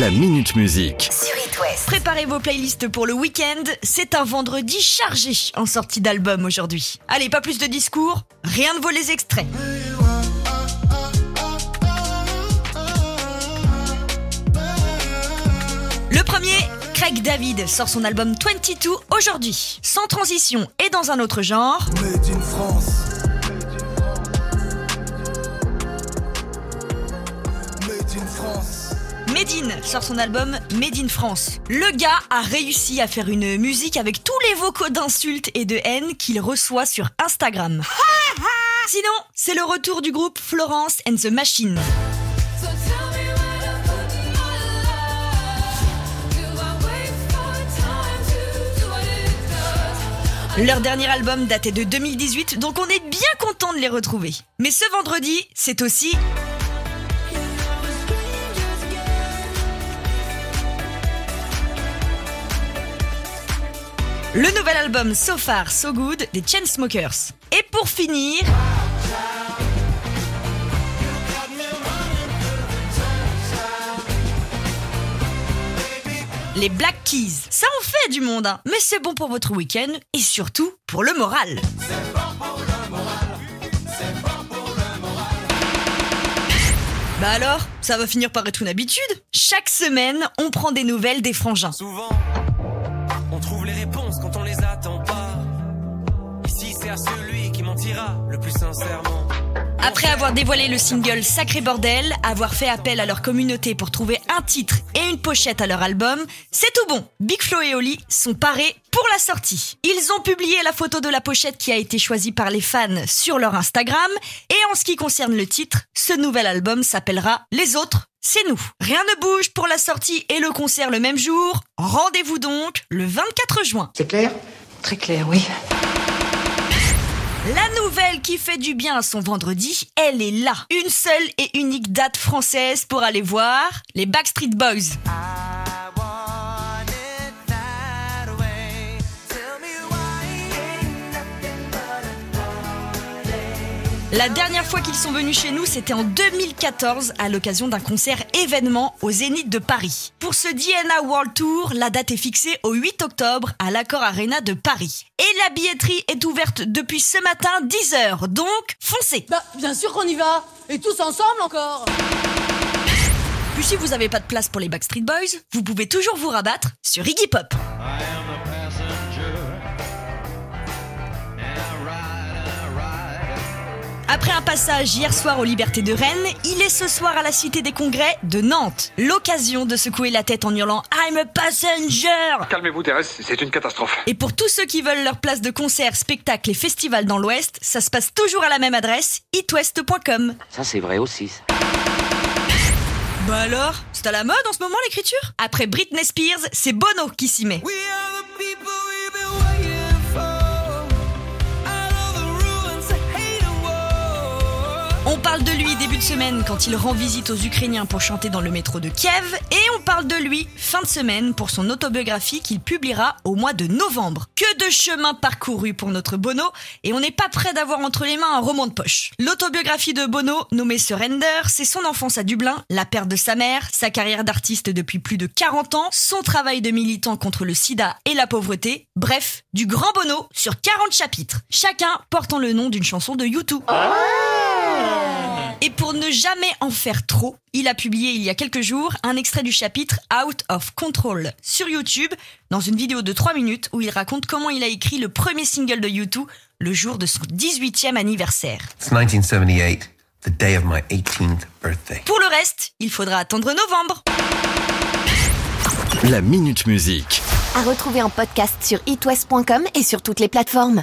La Minute Musique. sur It West. Préparez vos playlists pour le week-end. C'est un vendredi chargé en sortie d'album aujourd'hui. Allez, pas plus de discours, rien de vos les extraits. Le premier, Craig David sort son album 22 aujourd'hui. Sans transition et dans un autre genre. Made in France. Sort son album Made in France. Le gars a réussi à faire une musique avec tous les vocaux d'insultes et de haine qu'il reçoit sur Instagram. Sinon, c'est le retour du groupe Florence and the Machine. Leur dernier album datait de 2018, donc on est bien content de les retrouver. Mais ce vendredi, c'est aussi le nouvel album So Far So Good des Chainsmokers. Et pour finir, les Black Keys. Ça en fait du monde, hein. mais c'est bon pour votre week-end et surtout pour le moral. Bah alors, ça va finir par être une habitude. Chaque semaine, on prend des nouvelles des frangins. Quand on les attend pas. Ici, c'est à celui qui mentira le plus sincèrement. Après avoir dévoilé le single Sacré Bordel, avoir fait appel à leur communauté pour trouver un titre et une pochette à leur album, c'est tout bon. Big Flo et Oli sont parés pour la sortie. Ils ont publié la photo de la pochette qui a été choisie par les fans sur leur Instagram. Et en ce qui concerne le titre, ce nouvel album s'appellera Les Autres. C'est nous. Rien ne bouge pour la sortie et le concert le même jour. Rendez-vous donc le 24 juin. C'est clair? Très clair, oui. La nouvelle qui fait du bien à son vendredi, elle est là. Une seule et unique date française pour aller voir les Backstreet Boys. La dernière fois qu'ils sont venus chez nous, c'était en 2014 à l'occasion d'un concert événement au Zénith de Paris. Pour ce DNA World Tour, la date est fixée au 8 octobre à l'Accor Arena de Paris. Et la billetterie est ouverte depuis ce matin 10h, donc foncez Bah, bien sûr qu'on y va Et tous ensemble encore Puis si vous n'avez pas de place pour les Backstreet Boys, vous pouvez toujours vous rabattre sur Iggy Pop. Après un passage hier soir aux Libertés de Rennes, il est ce soir à la Cité des Congrès de Nantes. L'occasion de secouer la tête en hurlant I'm a passenger Calmez-vous, Thérèse, c'est une catastrophe. Et pour tous ceux qui veulent leur place de concert, spectacle et festival dans l'Ouest, ça se passe toujours à la même adresse, itwest.com. Ça, c'est vrai aussi. Bah alors, c'est à la mode en ce moment l'écriture? Après Britney Spears, c'est Bono qui s'y met. We are On parle de lui début de semaine quand il rend visite aux Ukrainiens pour chanter dans le métro de Kiev et on parle de lui fin de semaine pour son autobiographie qu'il publiera au mois de novembre. Que de chemin parcouru pour notre Bono et on n'est pas prêt d'avoir entre les mains un roman de poche. L'autobiographie de Bono, nommée Surrender, c'est son enfance à Dublin, la perte de sa mère, sa carrière d'artiste depuis plus de 40 ans, son travail de militant contre le sida et la pauvreté, bref, du grand Bono sur 40 chapitres, chacun portant le nom d'une chanson de YouTube. Et pour ne jamais en faire trop, il a publié il y a quelques jours un extrait du chapitre Out of Control sur YouTube dans une vidéo de 3 minutes où il raconte comment il a écrit le premier single de YouTube le jour de son 18e anniversaire. It's 1978, the day of my 18th birthday. Pour le reste, il faudra attendre novembre. La Minute Musique. À retrouver en podcast sur itwest.com et sur toutes les plateformes.